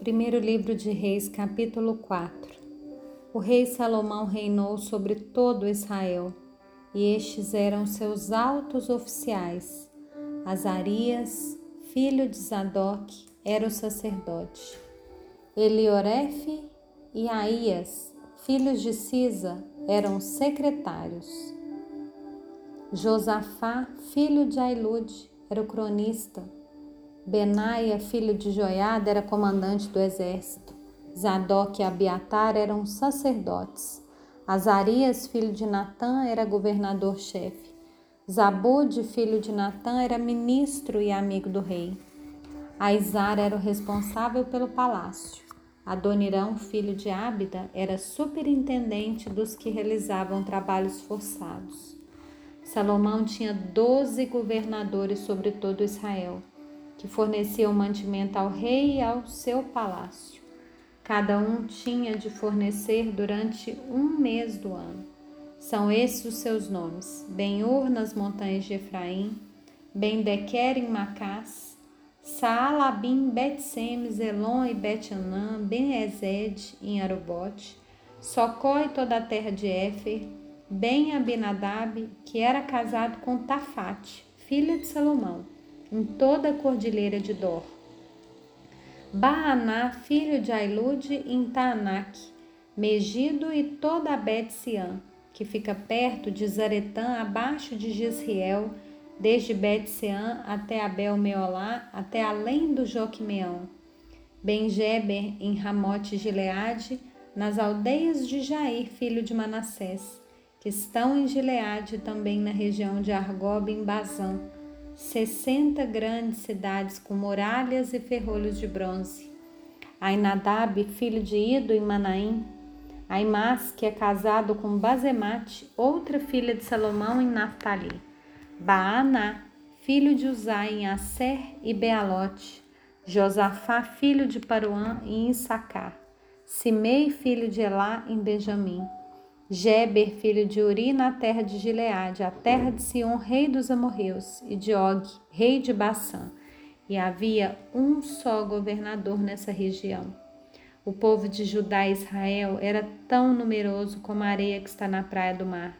Primeiro livro de Reis, capítulo 4. O rei Salomão reinou sobre todo Israel, e estes eram seus altos oficiais. Azarias, filho de Zadok, era o sacerdote. Eliorefe e Aías, filhos de Sisa, eram secretários. Josafá, filho de Ailude, era o cronista. Benaia, filho de Joiada, era comandante do exército. Zadok e Abiatar eram sacerdotes. Azarias, filho de Natã, era governador-chefe. Zabude, filho de Natã, era ministro e amigo do rei. Aizar era o responsável pelo palácio. Adonirão, filho de Ábida, era superintendente dos que realizavam trabalhos forçados. Salomão tinha doze governadores sobre todo Israel que forneciam mantimento ao rei e ao seu palácio. Cada um tinha de fornecer durante um mês do ano. São esses os seus nomes: Ben-Ur nas montanhas de Efraim, Ben-Dequer em Macás, Saalabim, Bet-Semes, Elon e Bet-Anã, Ben-Ezed em Arubote, Socó e toda a terra de Éfer, Ben-Abinadab, que era casado com Tafate, filha de Salomão em toda a cordilheira de Dor. Baaná, filho de Ailude, em Taanak, Megido e toda a Bet-Siã, que fica perto de Zaretã, abaixo de Gisriel, desde Bet-Seã até Abel-Meolá, até além do Joquimeão. Benjeber, em Ramote Gileade, nas aldeias de Jair, filho de Manassés, que estão em Gileade, também na região de Argob, em Bazã, sessenta grandes cidades com muralhas e ferrolhos de bronze. Ainadab, filho de Ido em Manaim, Aimás, que é casado com Bazemate, outra filha de Salomão em Naphtali, Baaná, filho de Uzai em Asser e Bealote, Josafá, filho de Paruã em Issacar, Simei, filho de Elá em Benjamim, Geber, filho de Uri, na terra de Gileade, a terra de Sion, rei dos amorreus, e de Og, rei de Bassã. E havia um só governador nessa região. O povo de Judá e Israel era tão numeroso como a areia que está na praia do mar.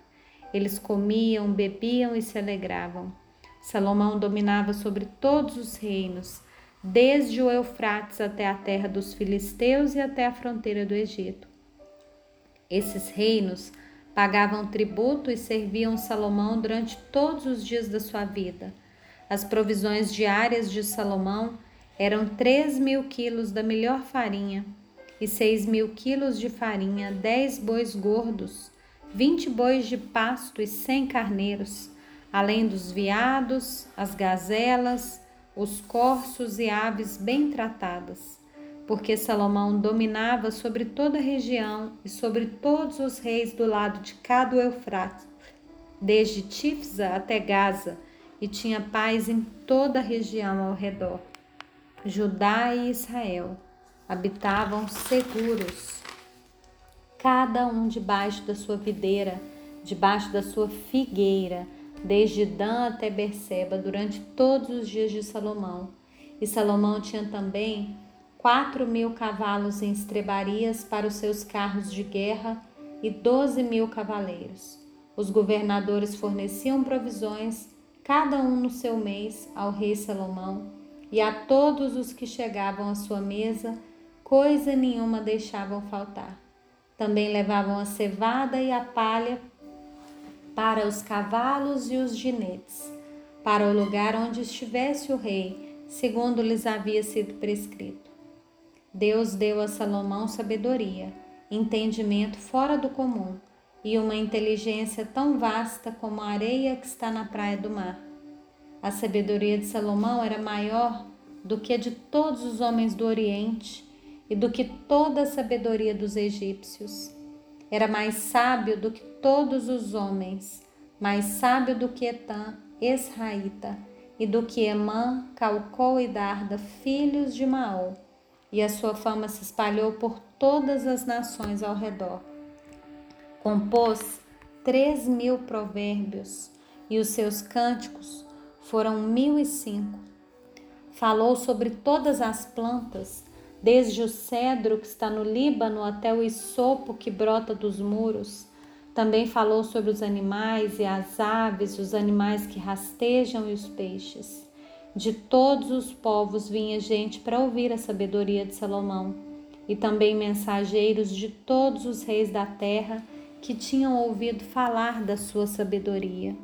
Eles comiam, bebiam e se alegravam. Salomão dominava sobre todos os reinos, desde o Eufrates até a terra dos filisteus e até a fronteira do Egito. Esses reinos pagavam tributo e serviam Salomão durante todos os dias da sua vida. As provisões diárias de Salomão eram 3 mil quilos da melhor farinha e 6 mil quilos de farinha, 10 bois gordos, 20 bois de pasto e 100 carneiros, além dos veados, as gazelas, os corços e aves bem tratadas porque Salomão dominava sobre toda a região e sobre todos os reis do lado de cada Eufrates, desde Tifsa até Gaza, e tinha paz em toda a região ao redor. Judá e Israel habitavam seguros, cada um debaixo da sua videira, debaixo da sua figueira, desde Dan até Berseba, durante todos os dias de Salomão. E Salomão tinha também quatro mil cavalos em estrebarias para os seus carros de guerra e doze mil cavaleiros. Os governadores forneciam provisões, cada um no seu mês, ao rei Salomão, e a todos os que chegavam à sua mesa, coisa nenhuma deixavam faltar. Também levavam a cevada e a palha para os cavalos e os ginetes, para o lugar onde estivesse o rei, segundo lhes havia sido prescrito. Deus deu a Salomão sabedoria, entendimento fora do comum e uma inteligência tão vasta como a areia que está na praia do mar. A sabedoria de Salomão era maior do que a de todos os homens do Oriente e do que toda a sabedoria dos egípcios. Era mais sábio do que todos os homens, mais sábio do que Etã, Esraíta, e do que Emã, Calcol e Darda, filhos de Maol e a sua fama se espalhou por todas as nações ao redor. Compôs três mil provérbios e os seus cânticos foram mil e cinco. Falou sobre todas as plantas, desde o cedro que está no Líbano até o isopo que brota dos muros. Também falou sobre os animais e as aves, os animais que rastejam e os peixes. De todos os povos vinha gente para ouvir a sabedoria de Salomão, e também mensageiros de todos os reis da terra que tinham ouvido falar da sua sabedoria.